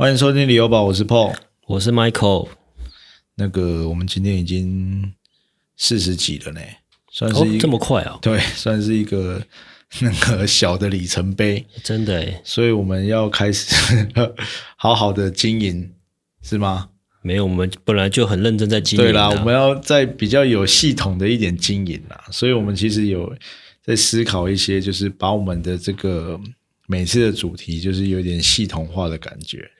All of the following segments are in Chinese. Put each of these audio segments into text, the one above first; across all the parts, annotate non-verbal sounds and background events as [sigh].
欢迎收听旅游宝，我是 Paul。我是 Michael。那个，我们今天已经四十几了呢，算是这么快啊？对，算是一个 [laughs] 那个小的里程碑，真的诶，所以我们要开始 [laughs] 好好的经营，是吗？没有，我们本来就很认真在经营、啊。对啦，我们要在比较有系统的一点经营啦，所以我们其实有在思考一些，就是把我们的这个每次的主题，就是有点系统化的感觉。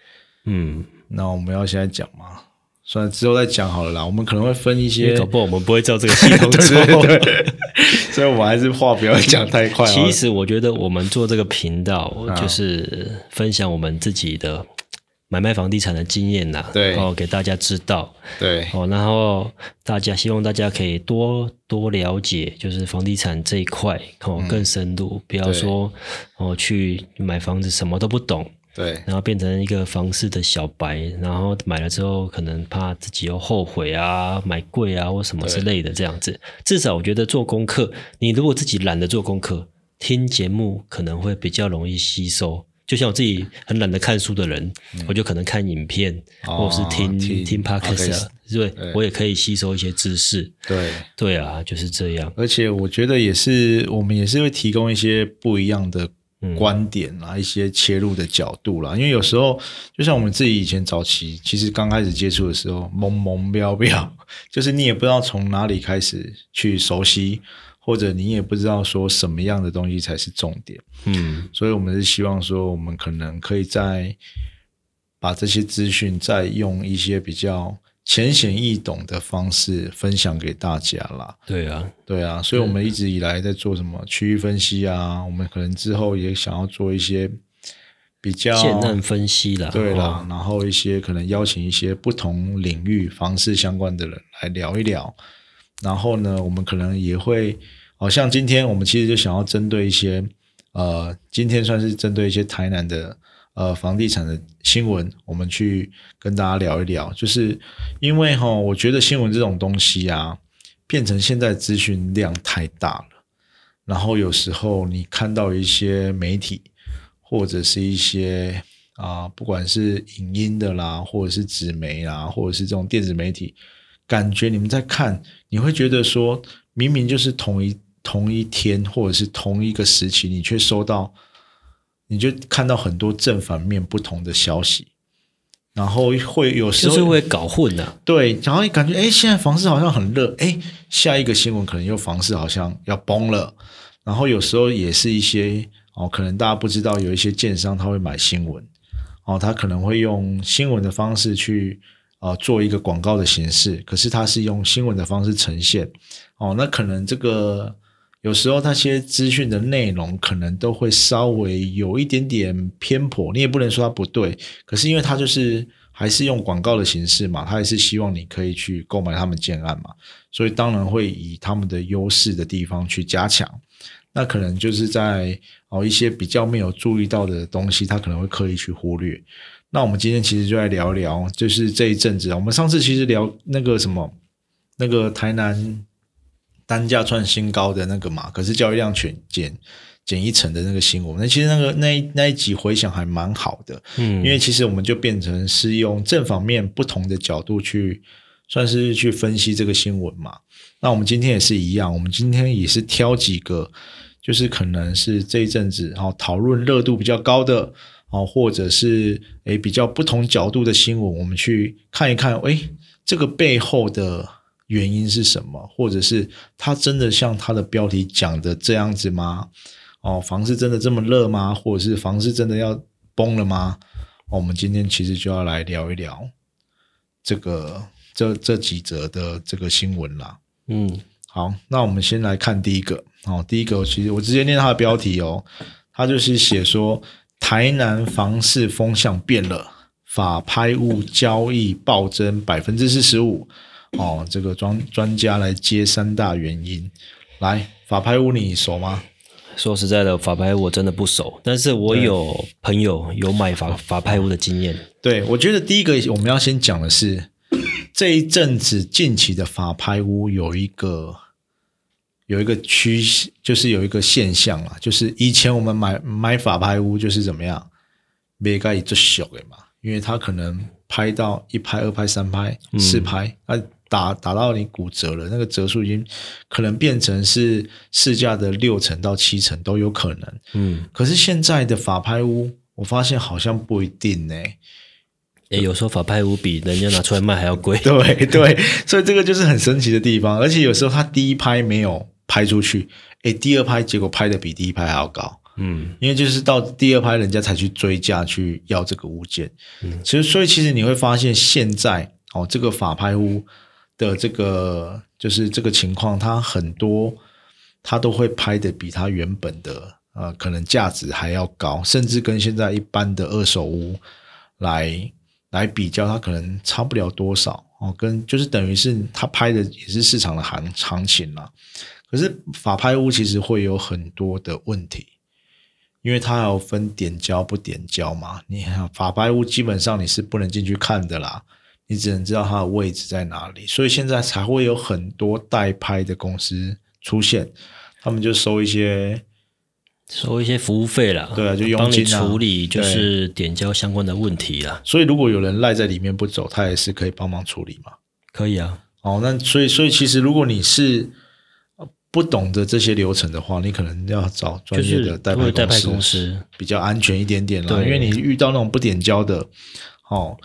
嗯，那我们要现在讲吗？算了，之后再讲好了啦。我们可能会分一些搞不好我们不会照这个系统 [laughs] 对做。对对，[laughs] 所以我们还是话不要讲太快哦。其实我觉得我们做这个频道，啊就是分享我们自己的 [tsk] 买卖房地产的经验呐，对哦，给大家知道对哦，然后大家希望大家可以多多了解，就是房地产这一块哦更深入，不要说哦去买房子什么都不懂，对然后变成一个房市的小白，然后买了之后可能怕自己又后悔啊，买贵啊或什么之类的这样子。至少我觉得做功课，你如果自己懒得做功课，听节目可能会比较容易吸收。就像我自己很懒得看书的人，我就可能看影片，哦或者是听听听 podcast，podcast 对对我也可以吸收一些知识。对，对啊，就是这样。而且我觉得也是，我们也是会提供一些不一样的嗯观点啦，一些切入的角度啦。因为有时候，就像我们自己以前早期，其实刚开始接触的时候，懵懵标标，[laughs] 就是你也不知道从哪里开始去熟悉，或者你也不知道说什么样的东西才是重点。嗯，所以我们是希望说，我们可能可以再把这些资讯再用一些比较浅显易懂的方式分享给大家啦。对啊，对啊，所以我们一直以来在做什么区域分析啊，我们可能之后也想要做一些比较现任分析啦，对啦哦，然后一些可能邀请一些不同领域房市相关的人来聊一聊。然后呢，我们可能也会，好、像今天我们其实就想要针对一些，呃，今天算是针对一些台南的呃房地产的新闻，我们去跟大家聊一聊。就是因为哈、我觉得新闻这种东西啊，变成现在资讯量太大了，然后有时候你看到一些媒体或者是一些啊、不管是影音的啦，或者是纸媒啦，或者是这种电子媒体，感觉你们在看，你会觉得说，明明就是同一同一天或者是同一个时期，你却收到，你就看到很多正反面不同的消息，然后会有时候就是会搞混呐、对，然后感觉哎，现在房市好像很热，哎，下一个新闻可能又房市好像要崩了，然后有时候也是一些哦，可能大家不知道有一些建商他会买新闻，哦，他可能会用新闻的方式去呃做一个广告的形式，可是他是用新闻的方式呈现，哦，那可能这个有时候那些资讯的内容可能都会稍微有一点点偏颇，你也不能说它不对，可是因为它就是还是用广告的形式嘛，他也是希望你可以去购买他们建案嘛，所以当然会以他们的优势的地方去加强。那可能就是在哦一些比较没有注意到的东西，他可能会刻意去忽略。那我们今天其实就来聊一聊，就是这一阵子，我们上次其实聊那个什么，那个台南单价创新高的那个嘛，可是交易量全减减一成的那个新闻，那其实那个那一那一集回想还蛮好的，嗯，因为其实我们就变成是用正反面不同的角度去，算是去分析这个新闻嘛。那我们今天也是一样，我们今天也是挑几个，就是可能是这一阵子哦讨论热度比较高的哦，或者是诶比较不同角度的新闻，我们去看一看，诶这个背后的原因是什么，或者是它真的像它的标题讲的这样子吗？哦，房市真的这么热吗？或者是房市真的要崩了吗？哦我们今天其实就要来聊一聊这个这这几则的这个新闻啦。嗯，好，那我们先来看第一个。哦，第一个其实我直接念它的标题哦，它就是写说台南房市风向变了，法拍物交易暴增百分之四十五。哦，这个专专家来接三大原因。来，法拍屋你熟吗？说实在的，法拍我真的不熟，但是我有朋友有买法法拍屋的经验。对，我觉得第一个我们要先讲的是这一阵子近期的法拍屋有一个有一个趋势，就是有一个现象啊，就是以前我们买买法拍屋就是怎么样，没盖一只小的嘛，因为他可能拍到一拍、二拍、三拍、四拍，那打打到你骨折了，那个折数已经可能变成是市价的六成到七成都有可能。嗯，可是现在的法拍屋，我发现好像不一定呢、诶，有时候法拍屋比人家拿出来卖还要贵。[laughs] 对对，所以这个就是很神奇的地方。而且有时候他第一拍没有拍出去，诶，第二拍结果拍的比第一拍还要高。嗯，因为就是到第二拍，人家才去追价去要这个物件。嗯，其实所以其实你会发现，现在哦，这个法拍屋的这个就是这个情况，它很多它都会拍的比它原本的呃可能价值还要高，甚至跟现在一般的二手屋来来比较，它可能差不了多少哦。跟就是等于是它拍的也是市场的行行情啦。可是法拍屋其实会有很多的问题。因为它有分点交不点交嘛，你看法拍屋基本上你是不能进去看的啦，你只能知道它的位置在哪里，所以现在才会有很多代拍的公司出现，他们就收一些，收一些服务费啦，对啊就佣金啊处理就是点交相关的问题啦，所以如果有人赖在里面不走，他也是可以帮忙处理嘛。可以啊。哦，那所以所以其实如果你是呃不懂得这些流程的话，你可能要找专业的代拍拍公公司比较安全一点点啦。对因为你遇到那种不点交的，哦，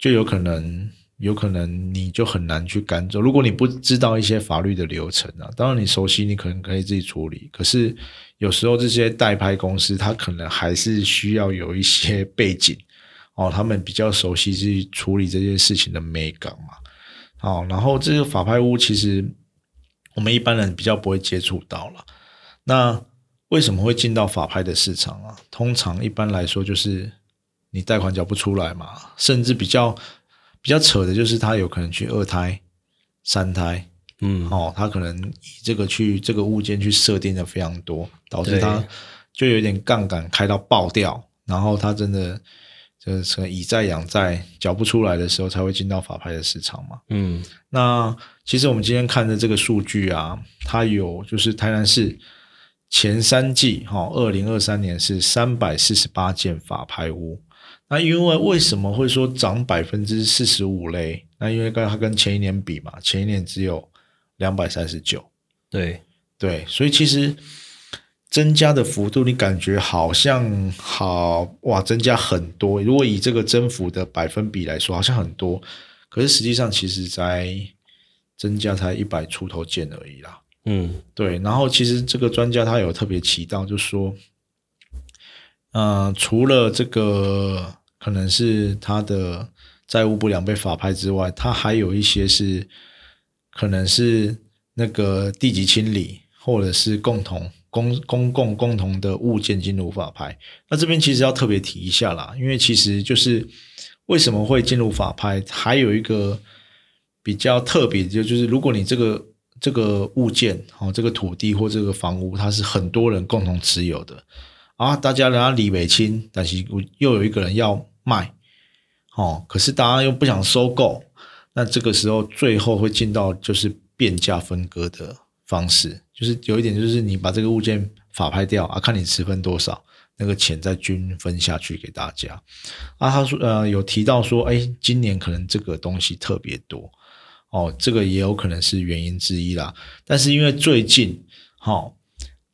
就有可能有可能你就很难去赶走。如果你不知道一些法律的流程啊，当然你熟悉，你可能可以自己处理。可是有时候这些代拍公司，他可能还是需要有一些背景哦，他们比较熟悉去处理这件事情的美感嘛。好，然后这个法拍屋其实我们一般人比较不会接触到了。那为什么会进到法拍的市场啊？通常一般来说就是你贷款缴不出来嘛，甚至比较比较扯的就是他有可能去二胎、三胎，嗯，哦，他可能以这个去这个物件去设定的非常多，导致他就有点杠杆开到爆掉，然后他真的就是以债养债缴不出来的时候，才会进到法拍的市场嘛。嗯，那其实我们今天看的这个数据啊，它有就是台南市前三季哈，二零二三年是三百四十八件法拍屋。那因为为什么会说涨百分之四十五嘞？那因为跟它跟前一年比嘛，前一年只有两百三十九，对，对，所以其实增加的幅度，你感觉好像好哇，增加很多。如果以这个增幅的百分比来说，好像很多，可是实际上其实在增加才一百出头件而已啦。嗯，对，然后其实这个专家他有特别提到，就说，呃，除了这个可能是他的债务不良被法拍之外，他还有一些是可能是那个地级清理，或者是共同公公共共同的物件进入法拍。那这边其实要特别提一下啦，因为其实就是为什么会进入法拍，还有一个比较特别的，就就是如果你这个这个物件哦，这个土地或这个房屋，它是很多人共同持有的啊，大家人家理尾清，但是又有一个人要卖，哦，可是大家又不想收购，那这个时候最后会进到就是变价分割的方式，就是有一点就是你把这个物件法拍掉啊，看你持分多少，那个钱再均分下去给大家啊。他说呃有提到说，哎，今年可能这个东西特别多。哦，这个也有可能是原因之一啦。但是因为最近，好、哦、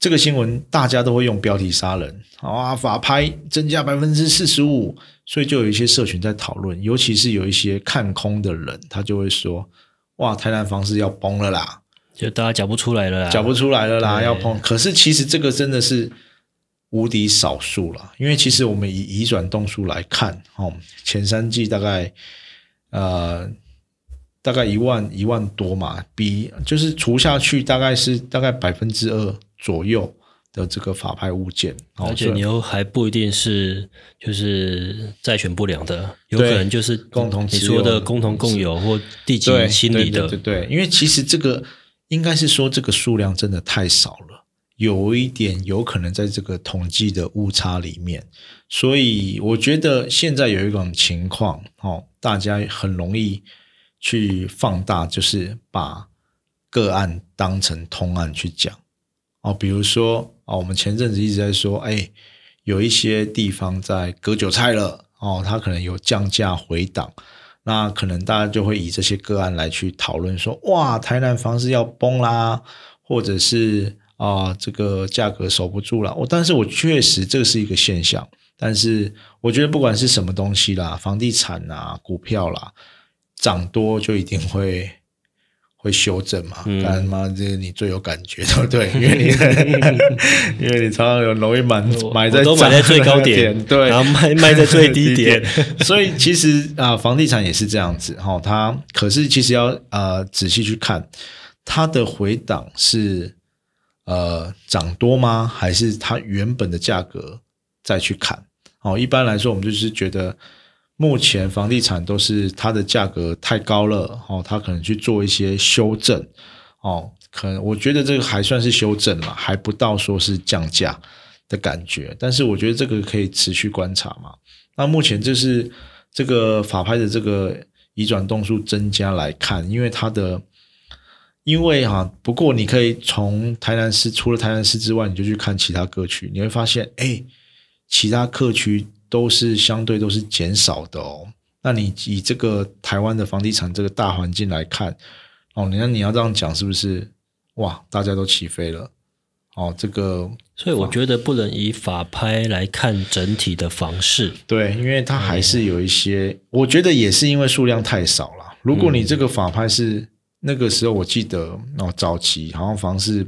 这个新闻大家都会用标题杀人，啊，法拍增加百分之四十五，所以就有一些社群在讨论，尤其是有一些看空的人，他就会说，哇，台南房市要崩了啦，就大家讲不出来了啦，讲不出来了啦，要崩。可是其实这个真的是无敌少数了，因为其实我们以移转动数来看，哦，前三季大概呃大概一万一万多嘛，比就是除下去大概是大概百分之二左右的这个法拍物件，而且你又还不一定是就是债权不良的，有可能就是共同你说的共同共有或地级对清理的。对，对对对，因为其实这个应该是说这个数量真的太少了，有一点有可能在这个统计的误差里面，所以我觉得现在有一种情况哦，大家很容易去放大，就是把个案当成通案去讲哦，比如说哦，我们前阵子一直在说，哎，有一些地方在割韭菜了哦，它可能有降价回档，那可能大家就会以这些个案来去讨论说，哇，台南房市要崩啦，或者是啊、这个价格守不住了。我但是我确实这是一个现象，但是我觉得不管是什么东西啦，房地产啊、股票啦，涨多就一定会。会修正嘛？嗯干妈，这个你最有感觉，对不对？[laughs] 因为你 [laughs] 因为你常常有容易买我买在都买在最高点，对，然后卖卖在最低点。[laughs] 所以其实啊、房地产也是这样子哈、它可是其实要呃仔细去看它的回档是呃涨多吗？还是它原本的价格再去看？哦，一般来说我们就是觉得目前房地产都是它的价格太高了哦，它可能去做一些修正哦，可能我觉得这个还算是修正嘛，还不到说是降价的感觉，但是我觉得这个可以持续观察嘛。那目前就是这个法拍的这个移转动数增加来看，因为它的，因为哈、不过你可以从台南市除了台南市之外，你就去看其他各区，你会发现，哎，其他各区都是相对都是减少的哦。那你以这个台湾的房地产这个大环境来看，哦，你看你要这样讲是不是？哇，大家都起飞了，哦，这个所以我觉得不能以法拍来看整体的房市。对，因为它还是有一些，我觉得也是因为数量太少了。如果你这个法拍是、那个时候，我记得哦，早期好像房市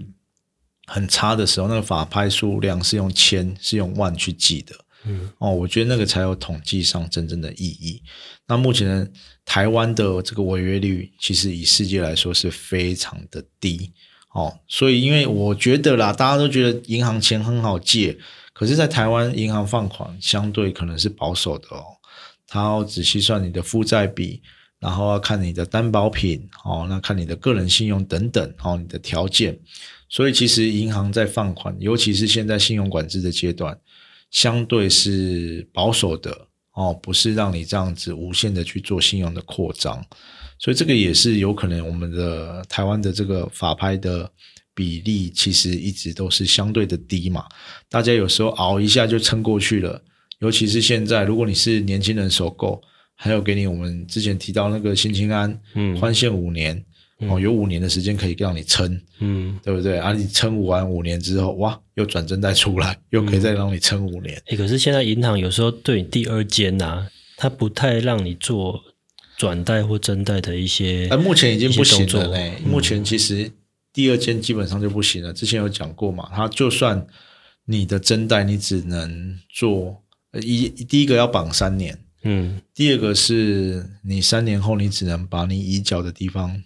很差的时候，那个法拍数量是用千是用万去记的。嗯，哦，我觉得那个才有统计上真正的意义。那目前台湾的这个违约率，其实以世界来说是非常的低。哦，所以因为我觉得啦，大家都觉得银行钱很好借，可是，在台湾银行放款相对可能是保守的哦，他要仔细算你的负债比，然后要看你的担保品，哦，那看你的个人信用等等，哦，你的条件。所以其实银行在放款，尤其是现在信用管制的阶段，相对是保守的哦，不是让你这样子无限的去做信用的扩张。所以这个也是有可能我们的台湾的这个法拍的比例其实一直都是相对的低嘛，大家有时候熬一下就撑过去了。尤其是现在，如果你是年轻人首购，还有给你我们之前提到那个新青安，嗯宽限五年，哦，有五年的时间可以让你撑，嗯，对不对？啊，你撑完五年之后，哇，又转正贷出来，又可以再让你撑五年。诶，可是现在银行有时候对你第二间呐、它不太让你做转贷或增贷的一些啊，目前已经不行了嘞。目前其实第二间基本上就不行了。之前有讲过嘛，它就算你的增贷，你只能做呃一第一个要绑三年，嗯第二个是你三年后你只能把你已缴的地方，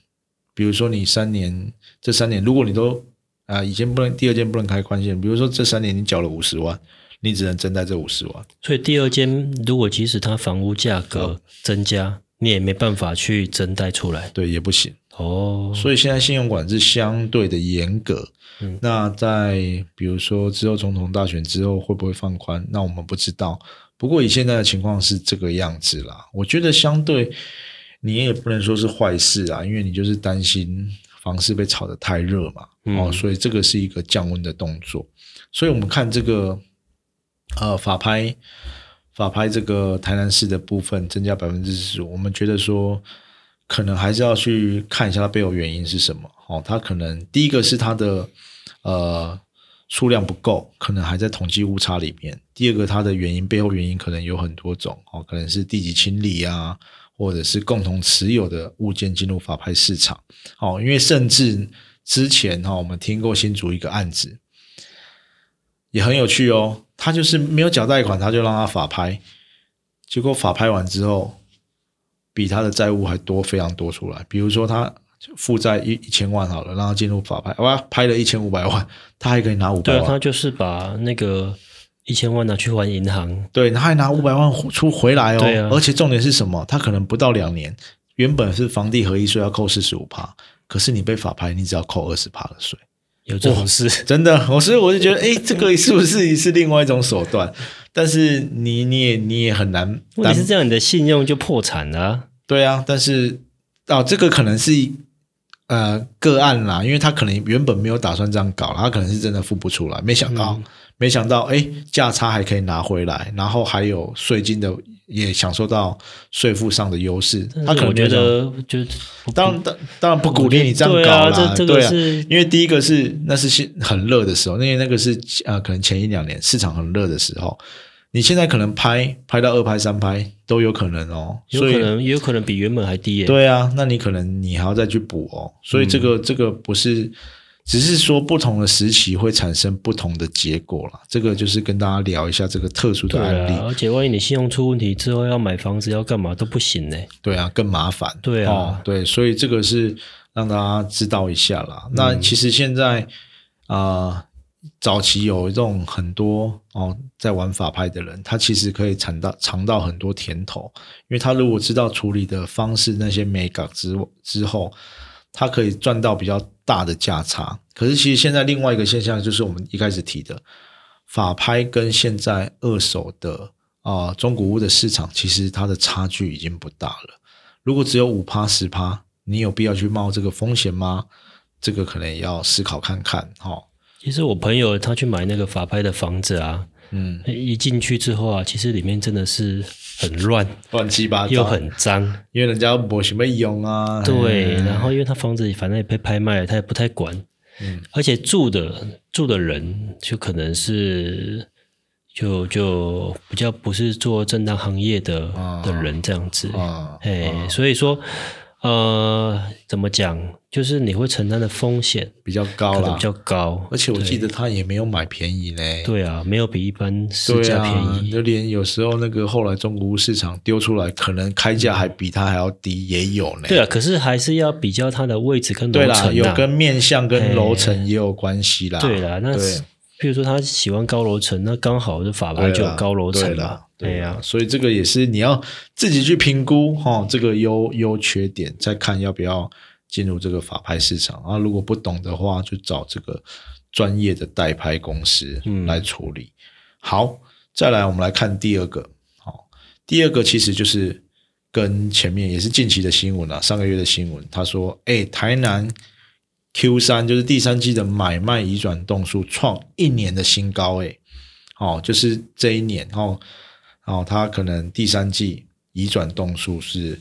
比如说你三年这三年，如果你都啊、以前不能第二间不能开宽限，比如说这三年你缴了五十万，你只能增贷这五十万。所以第二间如果即使它房屋价格增加，你也没办法去增贷出来对，也不行。哦。所以现在信用管制相对的严格。嗯那在比如说之后总统大选之后会不会放宽？那我们不知道。不过以现在的情况是这个样子啦，我觉得相对你也不能说是坏事啊，因为你就是担心房市被炒得太热嘛，嗯哦，所以这个是一个降温的动作。所以我们看这个呃法拍法拍这个台南市的部分增加百分之十五，我们觉得说可能还是要去看一下它背后原因是什么。哦，它可能第一个是它的呃数量不够，可能还在统计误差里面；第二个它的原因背后原因可能有很多种，哦，可能是地级清理啊，或者是共同持有的物件进入法拍市场。哦，因为甚至之前哈、哦，我们听过新竹一个案子，也很有趣哦。他就是没有缴贷款，他就让他法拍，结果法拍完之后，比他的债务还多非常多出来。比如说他负债一一千万好了，让他进入法拍，哇，拍了一千五百万，他还可以拿五百对，他，就是把那个一千万拿去还银行，对，他还拿五百万出回来哦。对啊而且重点是什么？他可能不到两年，原本是房地合一税要扣四十五趴，可是你被法拍，你只要扣二十趴的税。有这种事。真的，我所以我就觉得，哎，这个是不是是另外一种手段？但是你你也你也很难担问题是这样，你的信用就破产了啊、对啊，但是哦，这个可能是呃个案啦，因为他可能原本没有打算这样搞，他可能是真的付不出来，没想到、嗯没想到，哎，价差还可以拿回来，然后还有税金的也享受到税负上的优势。他可能觉得就是当然当当然不鼓励你这样搞啦，对啊，因为第一个是那是现很热的时候，因为那个是呃可能前一两年市场很热的时候，你现在可能拍拍到二拍三拍都有可能哦，有可能也有可能比原本还低耶。对啊，那你可能你还要再去补哦，所以这个、嗯这个不是。只是说不同的时期会产生不同的结果啦，这个就是跟大家聊一下这个特殊的案例。啊，而且万一你信用出问题之后要买房子要干嘛都不行呢。对啊，更麻烦。对啊哦，对，所以这个是让大家知道一下啦。嗯那其实现在啊、呃早期有这种很多哦，在玩法拍的人，他其实可以尝到尝到很多甜头，因为他如果知道处理的方式那些美感之之后，他可以赚到比较大的价差。可是其实现在另外一个现象就是我们一开始提的法拍跟现在二手的啊、呃中古屋的市场，其实它的差距已经不大了。如果只有五趴十趴，你有必要去冒这个风险吗？这个可能也要思考看看哈、哦。其实我朋友他去买那个法拍的房子啊，嗯，一进去之后啊，其实里面真的是很乱，乱七八糟，又很脏。因为人家没什么用啊。对，嗯然后因为他房子反正也被拍卖了，他也不太管。嗯，而且住的住的人就可能是就就比较不是做正当行业的、啊的人这样子。啊，哎，所以说呃，怎么讲，就是你会承担的风险比较高了比。较高，而且我记得他也没有买便宜嘞。对啊，没有比一般市价啊，便宜。就连有时候那个后来中国屋市场丢出来，可能开价还比它还要低，也有呢。对啊，可是还是要比较它的位置跟楼对啦，层啊。有跟面向跟楼层也有关系啦。对啦，那对譬如说他喜欢高楼层，那刚好就法拍就有高楼层了对呀、呀，所以这个也是你要自己去评估哈、这个优优缺点，再看要不要进入这个法拍市场啊。如果不懂的话，就找这个专业的代拍公司嗯来处理。好，再来我们来看第二个，好，第二个其实就是跟前面也是近期的新闻啊，上个月的新闻，他说，哎，台南 Q 三就是第三季的买卖移转动数创一年的新高，诶，哦，就是这一年哦。哦，它可能第三季移转动数是，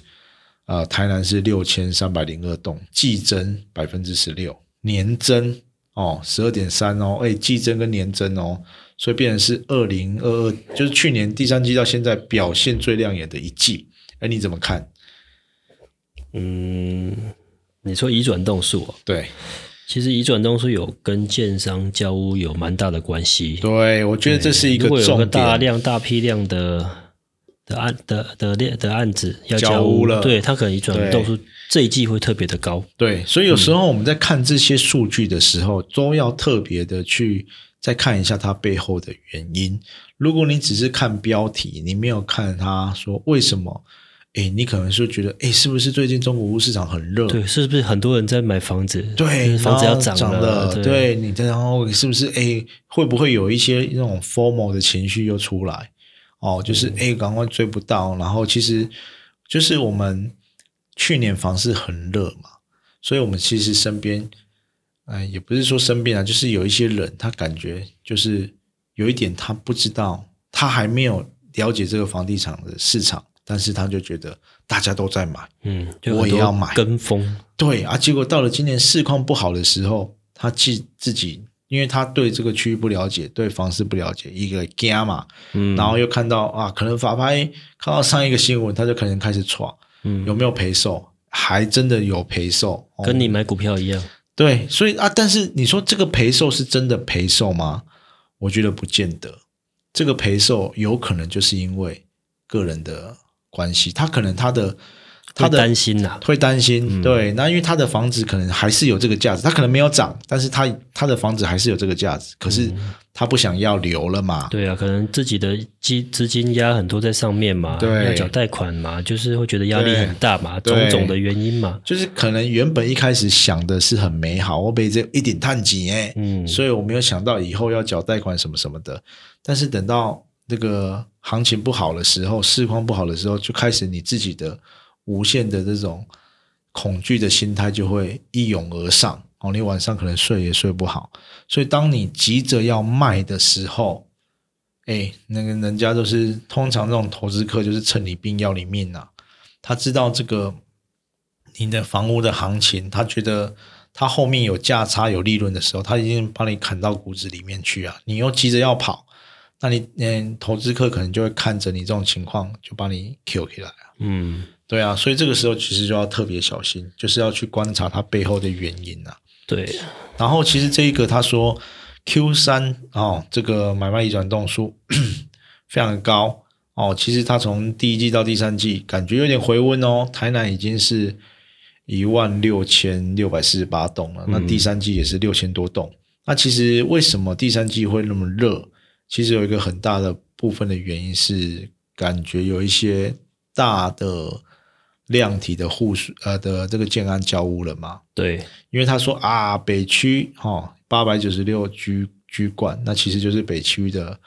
呃，台南是六千三百零二栋，季增百分之十六，年增哦十二点三哦，诶，季增跟年增哦，所以变成是二零二二，就是去年第三季到现在表现最亮眼的一季，哎，你怎么看？嗯，你说移转动数、哦，对，其实移转动数有跟建商交屋有蛮大的关系。对，我觉得这是一个如果有个重点，大量、大批量的的案的的的的案子要交交屋了对它可能移转动数这一季会特别的高。对，所以有时候我们在看这些数据的时候，都要特别的去再看一下它背后的原因。如果你只是看标题，你没有看它说为什么，诶，你可能是觉得，诶，是不是最近中国屋市场很热？对，是不是很多人在买房子？对，房子要涨了，了，对，你然后是不是诶，会不会有一些那种 formal 的情绪又出来？哦，就是嗯诶，赶快追不到，然后其实就是我们去年房市很热嘛，所以我们其实身边，哎，也不是说身边啊，就是有一些人，他感觉就是有一点他不知道，他还没有了解这个房地产的市场，但是他就觉得大家都在买，嗯，我也要买跟风。对啊，结果到了今年市况不好的时候，他自自己，因为他对这个区域不了解，对房市不了解，一个惊嘛，嗯，然后又看到啊，可能法拍看到上一个新闻，他就可能开始闯，嗯有没有赔售？还真的有赔售，哦跟你买股票一样。对，所以啊，但是你说这个赔售是真的赔售吗？我觉得不见得。这个赔售有可能就是因为个人的关系，他可能他的他会的担心呐、会担心，嗯。对，那因为他的房子可能还是有这个价值，他可能没有涨，但是他他的房子还是有这个价值，可是他不想要留了嘛，嗯对啊，可能自己的资资金压很多在上面嘛，对。要缴贷款嘛，就是会觉得压力很大嘛，对。种种的原因嘛。就是可能原本一开始想的是很美好，我被这一点探几哎，嗯，所以我没有想到以后要缴贷款什么什么的，但是等到那个行情不好的时候，市况不好的时候，就开始你自己的无限的这种恐惧的心态就会一涌而上。哦，你晚上可能睡也睡不好，所以当你急着要卖的时候，哎，那个人家都是通常这种投资客就是趁你病要你命呐、他知道这个你的房屋的行情，他觉得他后面有价差有利润的时候，他已经把你砍到骨子里面去啊！你又急着要跑，那你嗯，投资客可能就会看着你这种情况，就把你 Q 起来啊。嗯，对啊，所以这个时候其实就要特别小心，就是要去观察它背后的原因啊。对，然后其实这一个他说 Q 三哦，这个买卖移转动数 [coughs] 非常的高哦。其实它从第一季到第三季感觉有点回温哦。台南已经是一万六千六百四十八栋了，那第三季也是六千多栋。那其实为什么第三季会那么热？其实有一个很大的部分的原因是感觉有一些大的量体的户数呃的这个建安交屋了嘛。对，因为他说啊，北区哈八百九十六居居冠，那其实就是北区的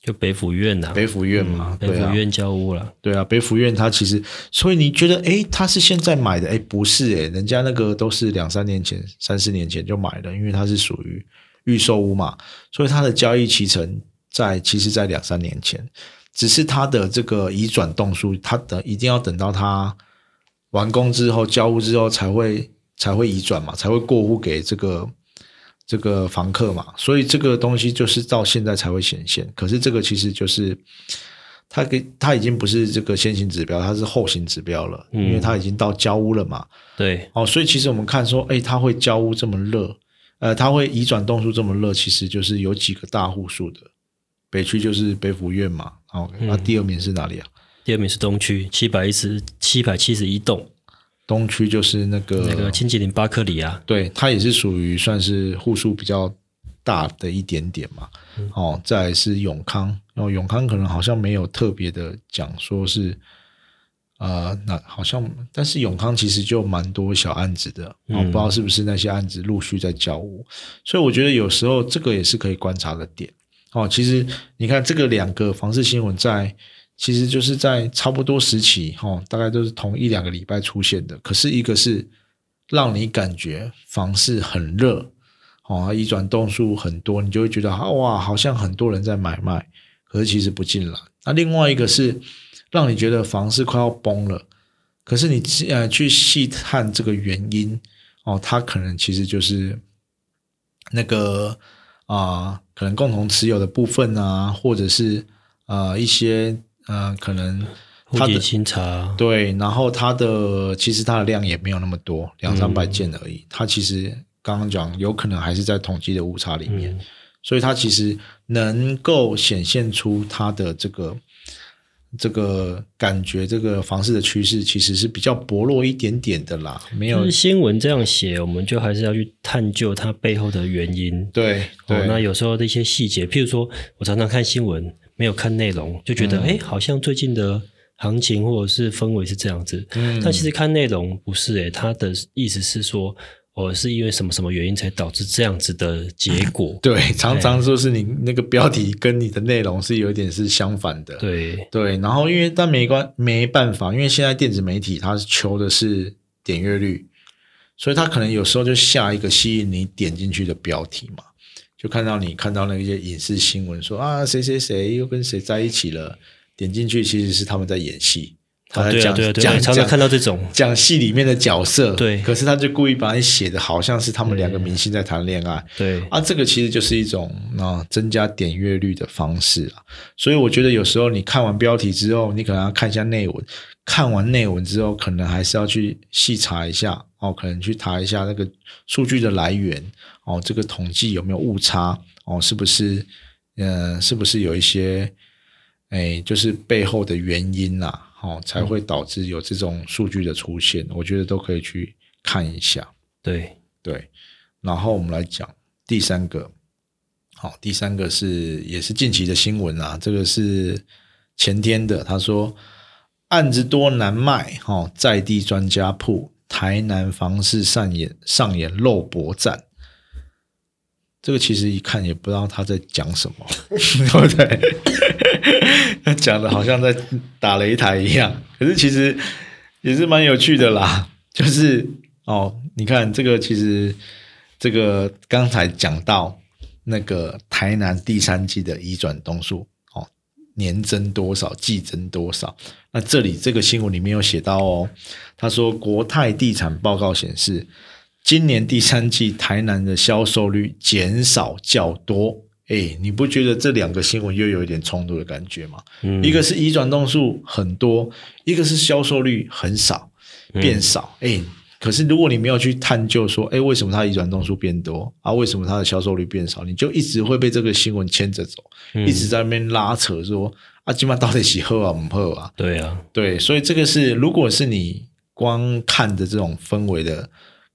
就北府院呐、北府院嘛，北府院交屋了。对啊，北府院它其实，所以你觉得诶，他是现在买的？诶，不是诶，人家那个都是两三年前、三四年前就买的，因为它是属于预售屋嘛，所以它的交易期程在其实在两三年前，只是它的这个移转动数，它等一定要等到它完工之后交屋之后才会才会移转嘛，才会过户给这个这个房客嘛，所以这个东西就是到现在才会显现。可是这个其实就是它给它已经不是这个先行指标，它是后行指标了，嗯因为它已经到交屋了嘛。对，哦，所以其实我们看说，哎，它会交屋这么热，呃，它会移转动数这么热，其实就是有几个大户数的。北区就是北府院嘛，哦，那、第二名是哪里啊？第二名是东区，七百一十七百七十一栋，东区就是那个那个清吉林巴克里啊，对，它也是属于算是户数比较大的一点点嘛。哦，再来是永康，然哦，永康可能好像没有特别的讲说是，呃，那好像，但是永康其实就蛮多小案子的，哦，不知道是不是那些案子陆续在交屋，所以我觉得有时候这个也是可以观察的点。哦，其实你看这个两个房市新闻在，其实就是在差不多时期，哦，大概都是同一两个礼拜出现的。可是一个是让你感觉房市很热，哦，移转动数很多，你就会觉得啊哇，好像很多人在买卖，可是其实不进来。那另外一个是让你觉得房市快要崩了，可是你呃去细探这个原因，哦，它可能其实就是那个啊、可能共同持有的部分啊，或者是呃一些呃可能户籍它的清查，对，然后它的其实它的量也没有那么多，两三百件而已。它其实刚刚讲有可能还是在统计的误差里面，嗯。所以它其实能够显现出它的这个这个感觉，这个房市的趋势其实是比较薄弱一点点的啦，没有就是新闻这样写，我们就还是要去探究它背后的原因。对对、哦，那有时候的一些细节，譬如说我常常看新闻，没有看内容，就觉得嗯哎、诶好像最近的行情或者是氛围是这样子。嗯但其实看内容不是诶，它的意思是说，我、是因为什么什么原因才导致这样子的结果。[laughs] 对，常常说是你那个标题跟你的内容是有点是相反的，对对，然后因为但没关没办法，因为现在电子媒体它是求的是点阅率，所以它可能有时候就下一个吸引你点进去的标题嘛，就看到你看到那些影视新闻说啊谁谁谁又跟谁在一起了，点进去其实是他们在演戏，他啊，对啊，在讲、对啊，对啊，讲常常讲看到这种。讲戏里面的角色，对。可是他就故意把你写的好像是他们两个明星在谈恋爱，对，啊，这个其实就是一种啊增加点阅率的方式啊，所以我觉得有时候你看完标题之后，你可能要看一下内文，看完内文之后，可能还是要去细查一下哦，可能去查一下那个数据的来源哦，这个统计有没有误差哦，是不是呃是不是有一些哎就是背后的原因呐、哦，才会导致有这种数据的出现，我觉得都可以去看一下。对，对，然后我们来讲第三个，好，第三个是也是近期的新闻啊，这个是前天的，他说案子多难卖，哦，在地专家铺台南房市上演上演肉搏战。这个其实一看也不知道他在讲什么，[laughs] 对不对？他 [laughs] 讲的好像在打擂台一样，可是其实也是蛮有趣的啦。就是哦，你看这个其实这个刚才讲到那个台南第三季的移转动数哦，年增多少，季增多少。那这里这个新闻里面有写到哦，他说国泰地产报告显示，今年第三季台南的销售率减少较多。哎，你不觉得这两个新闻又有一点冲突的感觉吗？嗯一个是移转栋数很多，一个是销售率很少，变少。哎、可是如果你没有去探究说，哎，为什么它移转栋数变多啊？为什么它的销售率变少？你就一直会被这个新闻牵着走，嗯一直在那边拉扯说啊，今晚到底喜喝啊不喝啊？对啊，对，所以这个是，如果是你光看着这种氛围的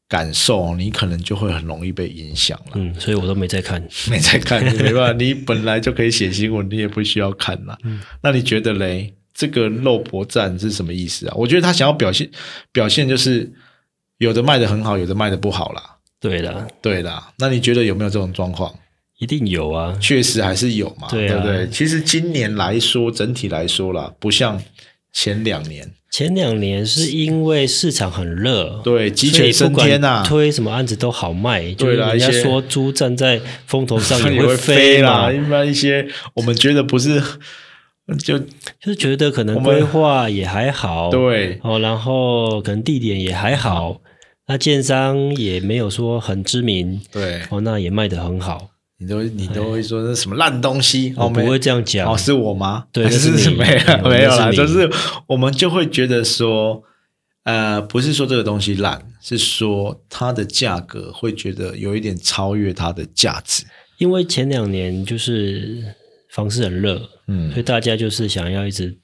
感受，你可能就会很容易被影响了。嗯，所以我都没在看。[laughs] 没在看，没办法，你本来就可以写新闻，你也不需要看啦。那你觉得嘞？这个肉搏战是什么意思啊？我觉得他想要表现表现就是有的卖的很好，有的卖的不好啦。对的，对的，那你觉得有没有这种状况？一定有啊。确实还是有嘛，对啊不对？其实今年来说，整体来说啦，不像前两年，前两年是因为市场很热，对鸡犬升天呐、推什么案子都好卖。对啦一些说猪站在风头上 [laughs] 也会飞啦。，一般一些我们觉得不是，[laughs] 就就是觉得可能规划也还好，对哦，然后可能地点也还好，那建商也没有说很知名，对，哦，那也卖得很好。你都你都会说那什么烂东西，我不会这样讲，哦，是我吗？对还是没 [laughs] 有嗯没有啦，就是我们就会觉得说，呃，不是说这个东西烂，是说它的价格会觉得有一点超越它的价值。因为前两年就是房市很热，嗯。所以大家就是想要一直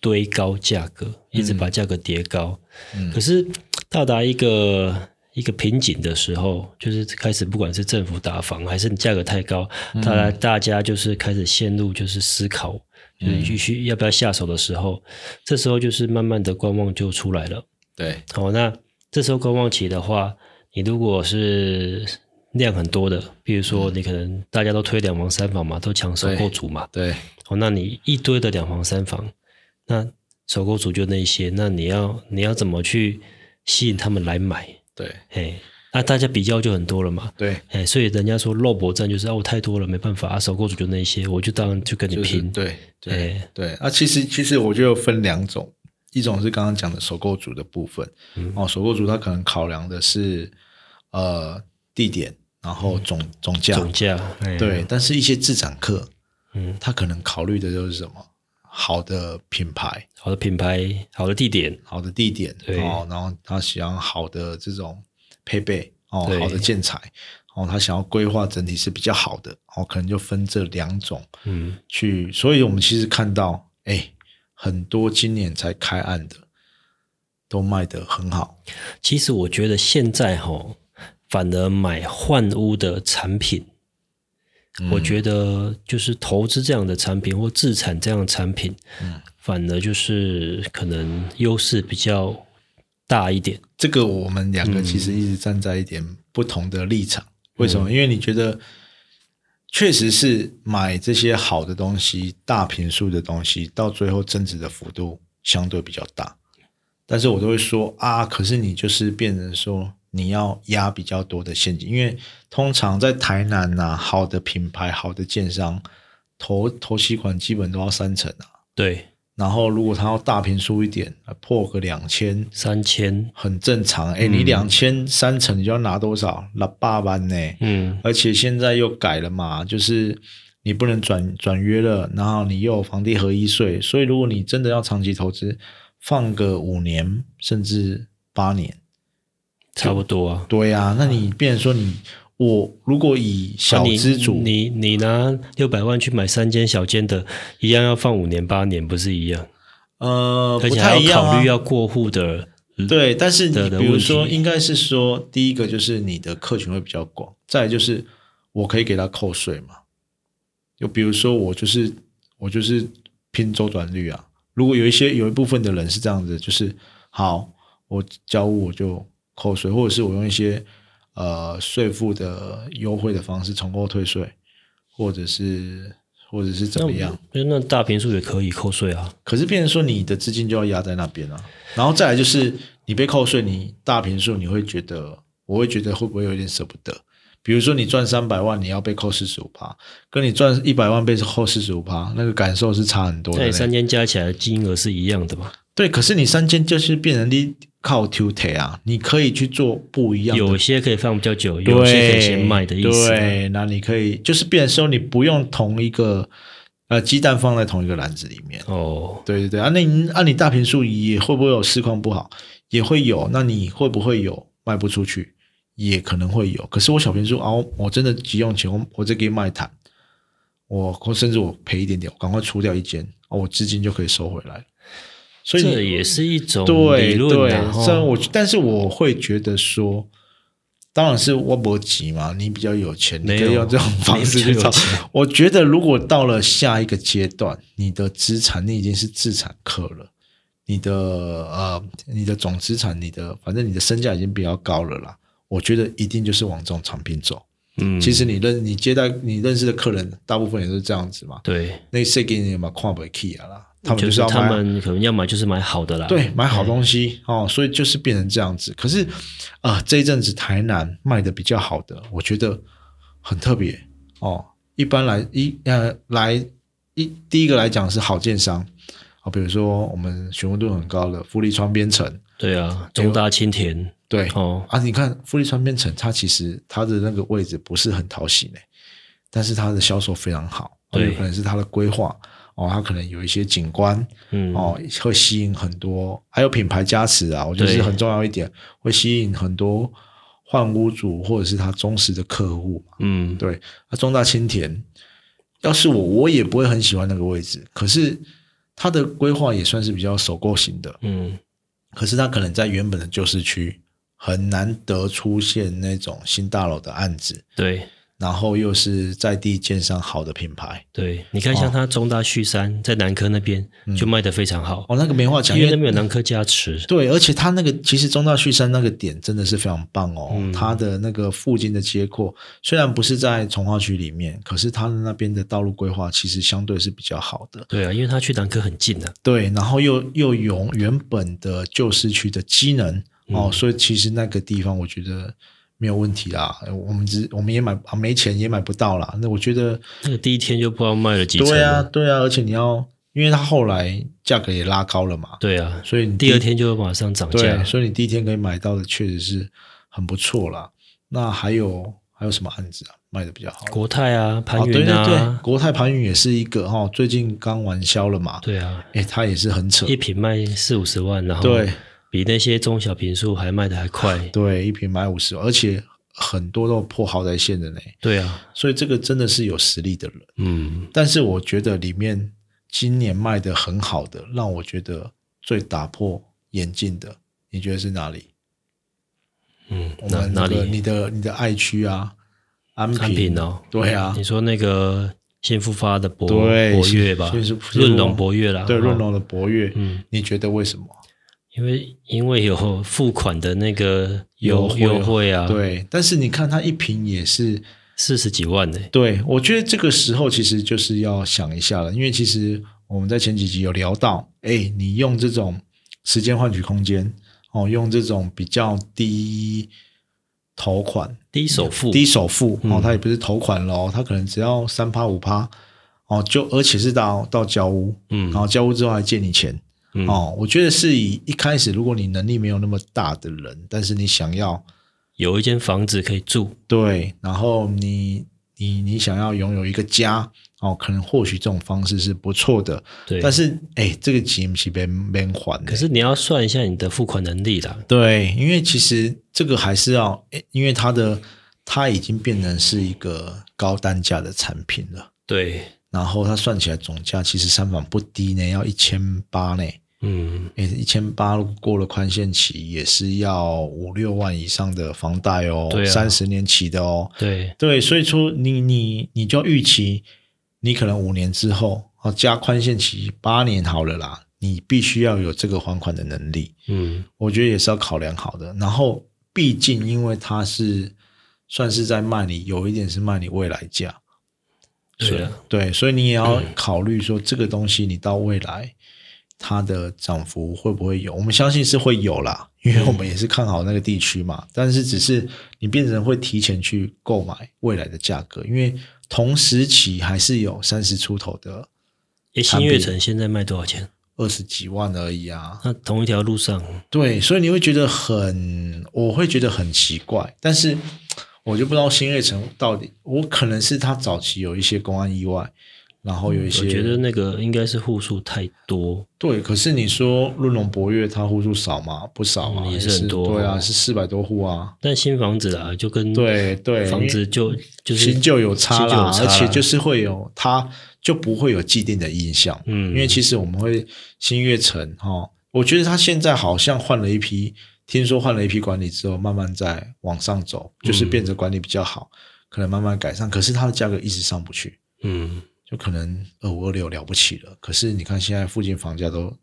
堆高价格，一直把价格叠高。嗯。可是到达一个一个瓶颈的时候，就是开始不管是政府打房，还是你价格太高，嗯大家大家就是开始陷入就是思考，就是嗯必须要不要下手的时候，这时候就是慢慢的观望就出来了。对，好，那这时候观望期的话，你如果是量很多的，比如说你可能大家都推两房三房嘛，都抢首购组嘛，对，好，那你一堆的两房三房，那首购组就那些，那你要你要怎么去吸引他们来买？对，嘿，那大家比较就很多了嘛，对，哎，所以人家说肉搏战就是哦太多了，没办法啊，首购组就那些，我就当然就跟你就是拼，对，对，哎，对。啊，其实其实我就分两种，一种是刚刚讲的首购组的部分，嗯。哦，首购组他可能考量的是呃地点，然后总总价，总价，哎。对，，但是一些自产客，嗯，他可能考虑的就是什么？好的品牌、好的品牌，好的地点，好的地点对。哦，然后他喜欢好的这种配备哦，好的建材哦，他想要规划整体是比较好的哦，可能就分这两种嗯，去。所以我们其实看到，哎，很多今年才开案的都卖得很好，其实我觉得现在哈，反而买换屋的产品，嗯我觉得就是投资这样的产品或自产这样的产品，嗯反而就是可能优势比较大一点。这个我们两个其实嗯一直站在一点不同的立场。为什么？因为你觉得确实是买这些好的东西、大平数的东西，到最后增值的幅度相对比较大。但是我都会说啊，可是你就是变成说你要压比较多的现金，因为通常在台南呐、好的品牌、好的建商投投息款基本都要三成啊。对，然后如果他要大平数一点，破个两千，三千，很正常。哎、你两千三成，你就要拿多少？拿八万呢？嗯，而且现在又改了嘛，就是你不能转转约了，然后你又有房地合一税，所以如果你真的要长期投资，放个五年甚至八年，差不多啊。对啊，那你变成说你我如果以小资主，你你拿六百万去买三间小间的，一样要放五年八年，不是一样？呃，不太一样、啊、要考虑要过户的，对，但是你比如说，应该是说，第一个就是你的客群会比较广，再来就是我可以给他扣税嘛。就比如说我就是我就是拼周转率啊。如果有一些有一部分的人是这样子，就是好，我交屋我就扣税，或者是我用一些呃税负的优惠的方式重购退税，或者是或者是怎么样。那那大平数也可以扣税啊。可是变成说你的资金就要压在那边啊，然后再来就是你被扣税，你大平数你会觉得，我会觉得会不会有点舍不得？比如说你赚三百万，你要被扣四十五趴，跟你赚一百万被扣四十五趴，那个感受是差很多的。三间加起来的金额是一样的嘛？对，可是你三间就是变成你靠 t o t 啊，你可以去做不一样的，有些可以放比较久，有些可以先卖的意思。对，那你可以就是变成说你不用同一个呃鸡蛋放在同一个篮子里面。哦，对对对啊，那你按你大平数也会不会有市况不好？也会有，那你会不会有卖不出去？也可能会有。可是我小平数啊，我真的急用钱，我我这给卖谈，我甚至我赔一点点，我赶快出掉一间，哦，我资金就可以收回来。所以这也是一种对理论对啊。，虽然我但是我会觉得说，当然是我不急嘛，你比较有钱，你可以用这种方式去找。我觉得如果到了下一个阶段，你的资产你已经是资产客了，你的呃你的总资产，你的反正你的身价已经比较高了啦。我觉得一定就是往这种产品走。嗯，其实你认你接待你认识的客人，大部分也是这样子嘛。对，那谁给你嘛跨不 key 啊啦，他们就是他们可能要买就是买好的啦。对，买好东西哦，所以就是变成这样子。可是，呃，这一阵子台南卖的比较好的，我觉得很特别哦。一般来一呃来一第一个来讲是好建商啊、比如说我们询问度很高的富力川边城，对啊，中大青田对哦，啊，你看富力川边城，它其实它的那个位置不是很讨喜呢，但是它的销售非常好，哦对有可能是它的规划哦，它可能有一些景观，嗯，哦，会吸引很多，还有品牌加持啊，我觉得是很重要一点，会吸引很多换屋主或者是他忠实的客户嘛。嗯，对，那中大青田，要是我，我也不会很喜欢那个位置，可是它的规划也算是比较首购型的，嗯，可是它可能在原本的旧市区很难得出现那种新大楼的案子，对然后又是在地建商好的品牌。对，你看像它中大旭山在南科那边就卖得非常好，哦，那个没话讲，因为那边有南科加持。对，而且它那个其实中大旭山那个点真的是非常棒哦，嗯它的那个附近的街廓虽然不是在从化区里面，可是它的那边的道路规划其实相对是比较好的。对啊，因为它去南科很近的、对，然后又又有原本的旧市区的机能哦，所以其实那个地方我觉得没有问题啦。我们只我们也买啊没钱也买不到啦。那我觉得那个第一天就不知道卖了几层对啊了。对啊，而且你要，因为它后来价格也拉高了嘛，对啊，所以你第二天就会马上涨价对，。所以你第一天可以买到的确实是很不错啦。那还有还有什么案子啊卖的比较好？国泰啊，盘哦，对云啊，对对，国泰盘云也是一个哈、哦，最近刚完销了嘛。对啊，哎，它也是很扯。一瓶卖四五十万，然后对比那些中小平数还卖的还快。[laughs] 对，一瓶买五十，而且很多都破豪宅线的呢。对啊，所以这个真的是有实力的人。嗯，但是我觉得里面今年卖的很好的，让我觉得最打破眼镜的，你觉得是哪里？嗯，我哪哪里？你的你的爱区啊，安安平哦，对啊你，说那个先复发的博对博越吧先是，润隆博越啦，对，哦润隆的博越，嗯，你觉得为什么？因为因为有付款的那个优优惠啊，，对，但是你看它一瓶也是，四十几万呢，对我觉得这个时候其实就是要想一下了，因为其实我们在前几集有聊到，哎，你用这种时间换取空间，哦，用这种比较低头款、低首付，低首付，哦嗯，它也不是头款喽，它可能只要三趴五趴，哦，就而且是到到交屋，嗯然后交屋之后还借你钱，嗯。哦，我觉得是以一开始如果你能力没有那么大的人，但是你想要有一间房子可以住，对，然后你你你想要拥有一个家哦，可能或许这种方式是不错的，对，但是哎，这个钱是边边还的，可是你要算一下你的付款能力啦，对，因为其实这个还是要，诶因为它的它已经变成是一个高单价的产品了，对，然后它算起来总价其实三房不低呢，要一千八呢。嗯，诶，一千八过了宽限期也是要五六万以上的房贷哦，对啊。三十年期的哦，对，对，所以说你你你就预期，你可能五年之后啊加宽限期八年好了啦，你必须要有这个还款的能力，嗯，我觉得也是要考量好的。然后毕竟因为它是算是在卖你有一点是卖你未来价，对啊，对，所以你也要考虑说这个东西你到未来它的涨幅会不会有？我们相信是会有啦，因为我们也是看好那个地区嘛。但是只是你变成会提前去购买未来的价格，因为同时期还是有三十出头的诶，新月城现在卖多少钱？二十几万而已啊。那同一条路上，对，所以你会觉得很，我会觉得很奇怪，但是我就不知道新月城到底，我可能是它早期有一些公安意外。然后有一些，我觉得那个应该是户数太多。对，可是你说润龙博悦它户数少吗？不少啊，也是很多。对啊，是四百多户啊。但新房子啊，就跟对对房子就就是新旧有差啦，而且就是会有它就不会有既定的印象。嗯，因为其实我们会新月城哈，我觉得它现在好像换了一批，听说换了一批管理之后，慢慢在往上走，就是变得管理比较好，可能慢慢改善。可是它的价格一直上不去。嗯。就可能二五二六了不起了，可是你看现在附近房价都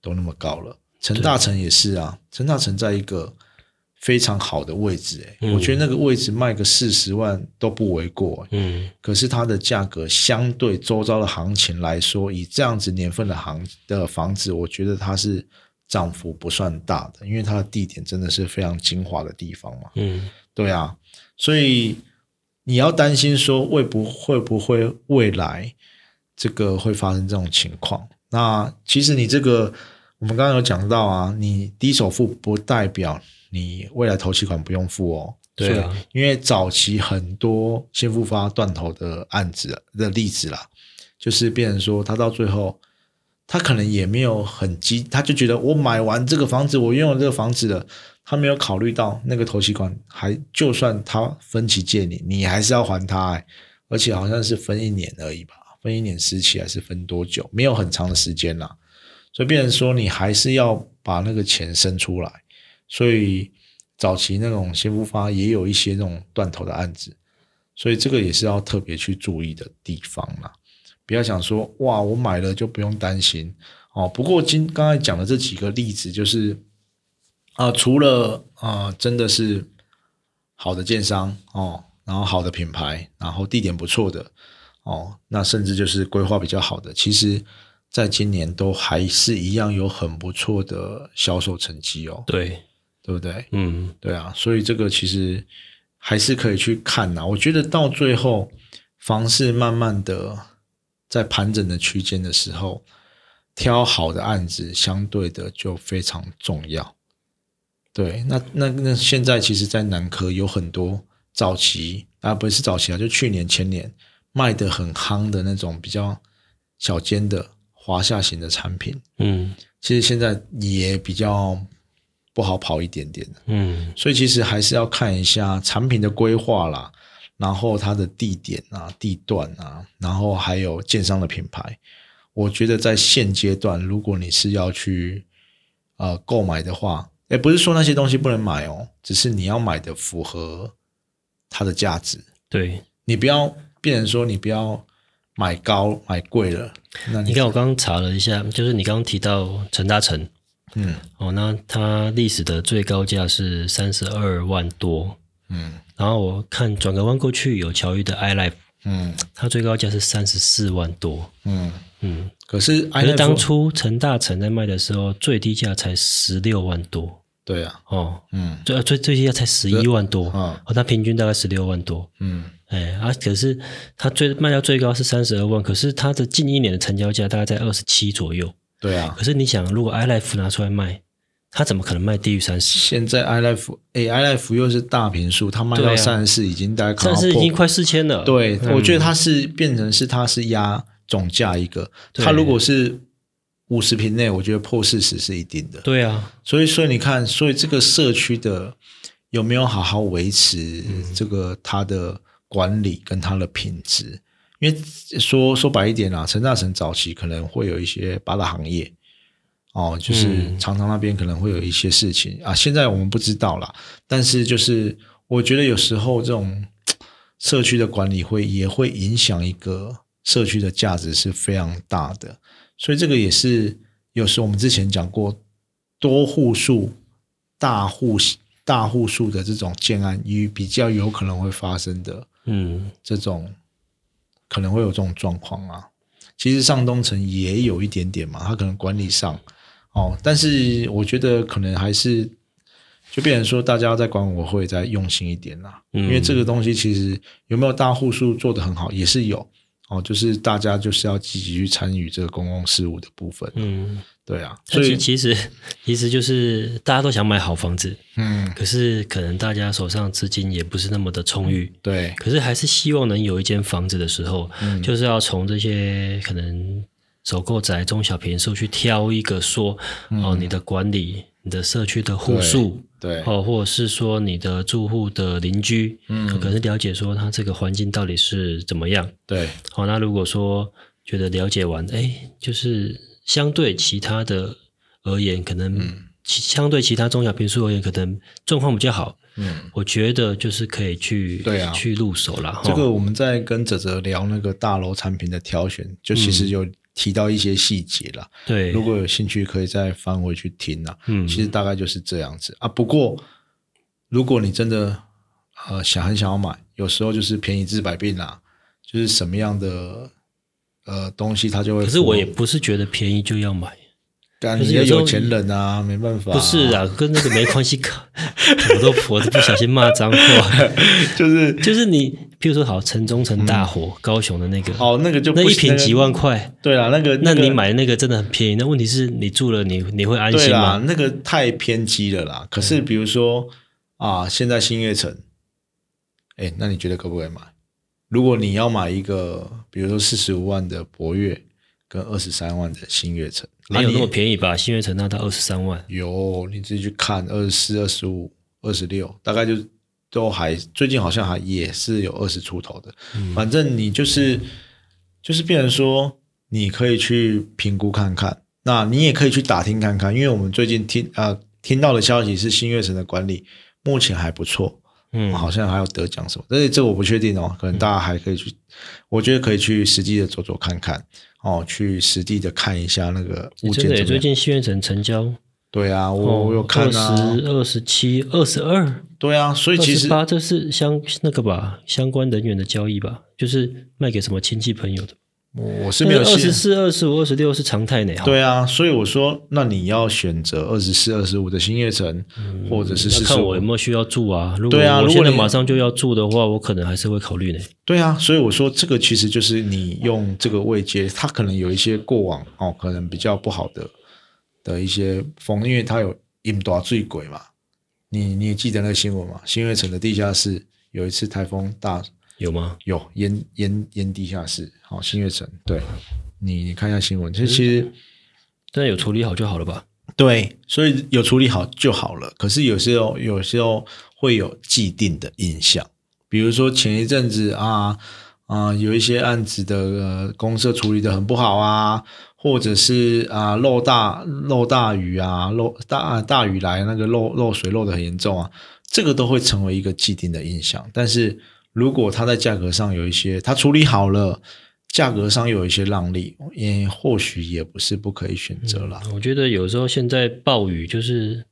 都那么高了，陈大成也是啊，陈大成在一个非常好的位置，诶，我觉得那个位置卖个四十万都不为过，嗯，可是它的价格相对周遭的行情来说，以这样子年份的行的房子，我觉得它是涨幅不算大的，因为它的地点真的是非常精华的地方嘛，嗯，对啊，所以。你要担心说会不会不会未来这个会发生这种情况？那其实你这个我们刚刚有讲到啊，你低首付不代表你未来头期款不用付哦。对啊，因为早期很多先付发断头的案子的例子啦，就是变成说他到最后他可能也没有很急，他就觉得我买完这个房子，我拥有这个房子了。他没有考虑到那个头期款，还就算他分期借你，你还是要还他，而且好像是分一年而已吧，分一年时期还是分多久？没有很长的时间啦，所以变成说你还是要把那个钱生出来。所以早期那种先不发也有一些那种断头的案子，所以这个也是要特别去注意的地方啦。不要想说哇，我买了就不用担心哦。不过今刚才讲的这几个例子就是。啊，除了啊，真的是好的建商哦，然后好的品牌，然后地点不错的哦，那甚至就是规划比较好的，其实在今年都还是一样有很不错的销售成绩哦。对，对不对？嗯，对啊，所以这个其实还是可以去看呐。我觉得到最后，房市慢慢的在盘整的区间的时候，挑好的案子，相对的就非常重要。对，那那那现在其实，在南科有很多早期啊，不是早期啊，就去年前年卖的很夯的那种比较小间的华夏型的产品，嗯，其实现在也比较不好跑一点点。嗯，所以其实还是要看一下产品的规划啦，然后它的地点啊、地段啊，然后还有建商的品牌，我觉得在现阶段，如果你是要去呃购买的话。也不是说那些东西不能买哦，只是你要买的符合它的价值。对，你不要变成说你不要买高买贵了。那你看我刚刚查了一下，就是你刚刚提到陈大成，嗯，哦，那它历史的最高价是三十二万多，嗯，然后我看转个弯过去有乔玉的 iLife，嗯，它最高价是三十四万多，嗯。嗯，可是可是当初陈大成在卖的时候最低价才十六万多。对啊，哦，嗯，最最最低价才十一万多，哦，它平均大概十六万多，嗯，哎，啊，可是它最卖到最高是三十二万，可是它的近一年的成交价大概在二十七左右，对啊，可是你想，如果 iLife 拿出来卖，它怎么可能卖低于三十？现在 iLife，哎，iLife 又是大平数，他卖到三十四已经大概，三十已经快四千了，对，我觉得它是变成是它是压总价一个，它如果是。五十平内，我觉得破四十是一定的。对啊，所以所以你看，所以这个社区的有没有好好维持这个它的管理跟它的品质？因为说说白一点啊，陈大成早期可能会有一些八大行业哦，就是常常那边可能会有一些事情啊。现在我们不知道啦，但是就是我觉得有时候这种社区的管理会也会影响一个社区的价值是非常大的。所以这个也是有时候我们之前讲过，多户数、大户、大户数的这种建案，与比较有可能会发生的，嗯，这种可能会有这种状况啊。其实上东城也有一点点嘛，它可能管理上哦，但是我觉得可能还是就变成说，大家在管委会再用心一点啦，嗯。因为这个东西其实有没有大户数做得很好，也是有哦，就是大家就是要积极去参与这个公共事务的部分，嗯，对啊，所所以以其实其实就是大家都想买好房子，嗯，可是可能大家手上资金也不是那么的充裕，对，可是还是希望能有一间房子的时候，嗯就是要从这些可能首购宅、中小平数去挑一个说，哦，你的管理、你的社区的户数。嗯对，哦，或者是说你的住户的邻居，嗯可能是了解说他这个环境到底是怎么样。对，好、那如果说觉得了解完，哎，就是相对其他的而言，可能嗯相对其他中小平数而言，可能状况比较好。嗯。我觉得就是可以去对啊去入手了。这齁个我们在跟泽泽聊那个大楼产品的挑选，就其实有提到一些细节啦。对，如果有兴趣，可以再翻回去听啊。嗯其实大概就是这样子啊。不过，如果你真的呃想很想要买，有时候就是便宜治百病啦，就是什么样的呃东西它就会。可是我也不是觉得便宜就要买，干就是有时候你要有钱人啊，没办法、不是，啊，跟那个没关系。[laughs] 我都我都不小心骂脏话，[laughs] 就是就是你，譬如说好城中城大火，高雄的那个，哦，那个就不那一瓶几万块，对啦，那个个那你买的那个真的很便宜。那问题是你住了你你会安心对啦，吗？那个太偏激了啦。可是比如说啊，现在新月城，哎，那你觉得可不可以买？如果你要买一个，比如说四十五万的博越跟二十三万的新月城，没有那么。便宜吧？新月城那到二十三万，有，你自己去看，二十四、二十五、二十六，大概就都还最近好像还也是有二十出头的。嗯反正你就是就是变成说，你可以去评估看看，那你也可以去打听看看，因为我们最近听啊、听到的消息是新月城的管理目前还不错，嗯，好像还有得奖什么，但是这我不确定哦，可能大家还可以去，我觉得可以去实际的走走看看哦，去实地的看一下那个物件真的耶，最。近新月城成交，对啊，我、我有看啊二，十二十七、二十二、对啊，所以其实八，这是相那个吧，相关人员的交易吧，就是卖给什么亲戚朋友的。我我是没有信二十四、二十五、二十六是常态呢。哈，对啊，所以我说，那你要选择二十四、二十五的新业城，或者是那四十五看我有没有需要住啊。如果对啊如果你马上就要住的话，我可能还是会考虑呢。对啊，所以我说这个其实就是你用这个位阶，它可能有一些过往哦，可能比较不好的的一些风，因为它有引大醉鬼嘛。你你也记得那个新闻吗？新月城的地下室有一次台风大有吗？有淹淹淹地下室，好、新月城对，你你看一下新闻，这其实。但有处理好就好了吧？对，所以有处理好就好了。可是有时候，有时候会有既定的印象，比如说前一阵子啊啊，有一些案子的呃公社处理的很不好啊，或者是啊漏大漏大雨啊，漏大大雨来那个漏漏水漏的很严重啊，这个都会成为一个既定的印象。但是如果它在价格上有一些，它处理好了。价格上有一些让利，也或许也不是不可以选择啦。我觉得有时候现在暴雨就是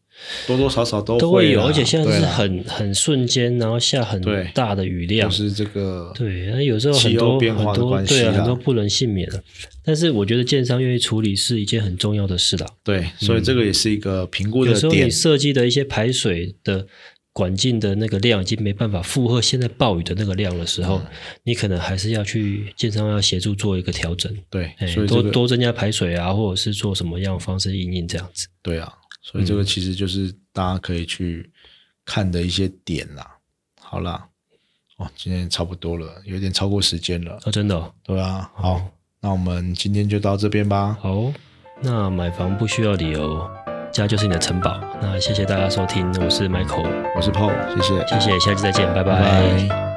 多多少少都都会有，而且现在是很很瞬间，然后下很大的雨量就。是这个对，那有时候很多变化的很多对很多不能幸免的。但是我觉得建商愿意处理是一件很重要的事啦。对，所以这个也是一个评估的有时候你。设计的一些排水的管径的那个量已经没办法负荷现在暴雨的那个量的时候，嗯你可能还是要去建商要协助做一个调整，对，哎多所以这个多增加排水啊，或者是做什么样的方式应应这样子。对啊，所以这个其实就是大家可以去看的一些点啦。好啦，哦，今天差不多了，有点超过时间了。哦，真的、哦、对啊，好，那我们今天就到这边吧。好，那买房不需要理由，家就是你的城堡。那谢谢大家收听，我是 Michael，我是 Paul，谢谢，谢谢，下期再见，拜拜拜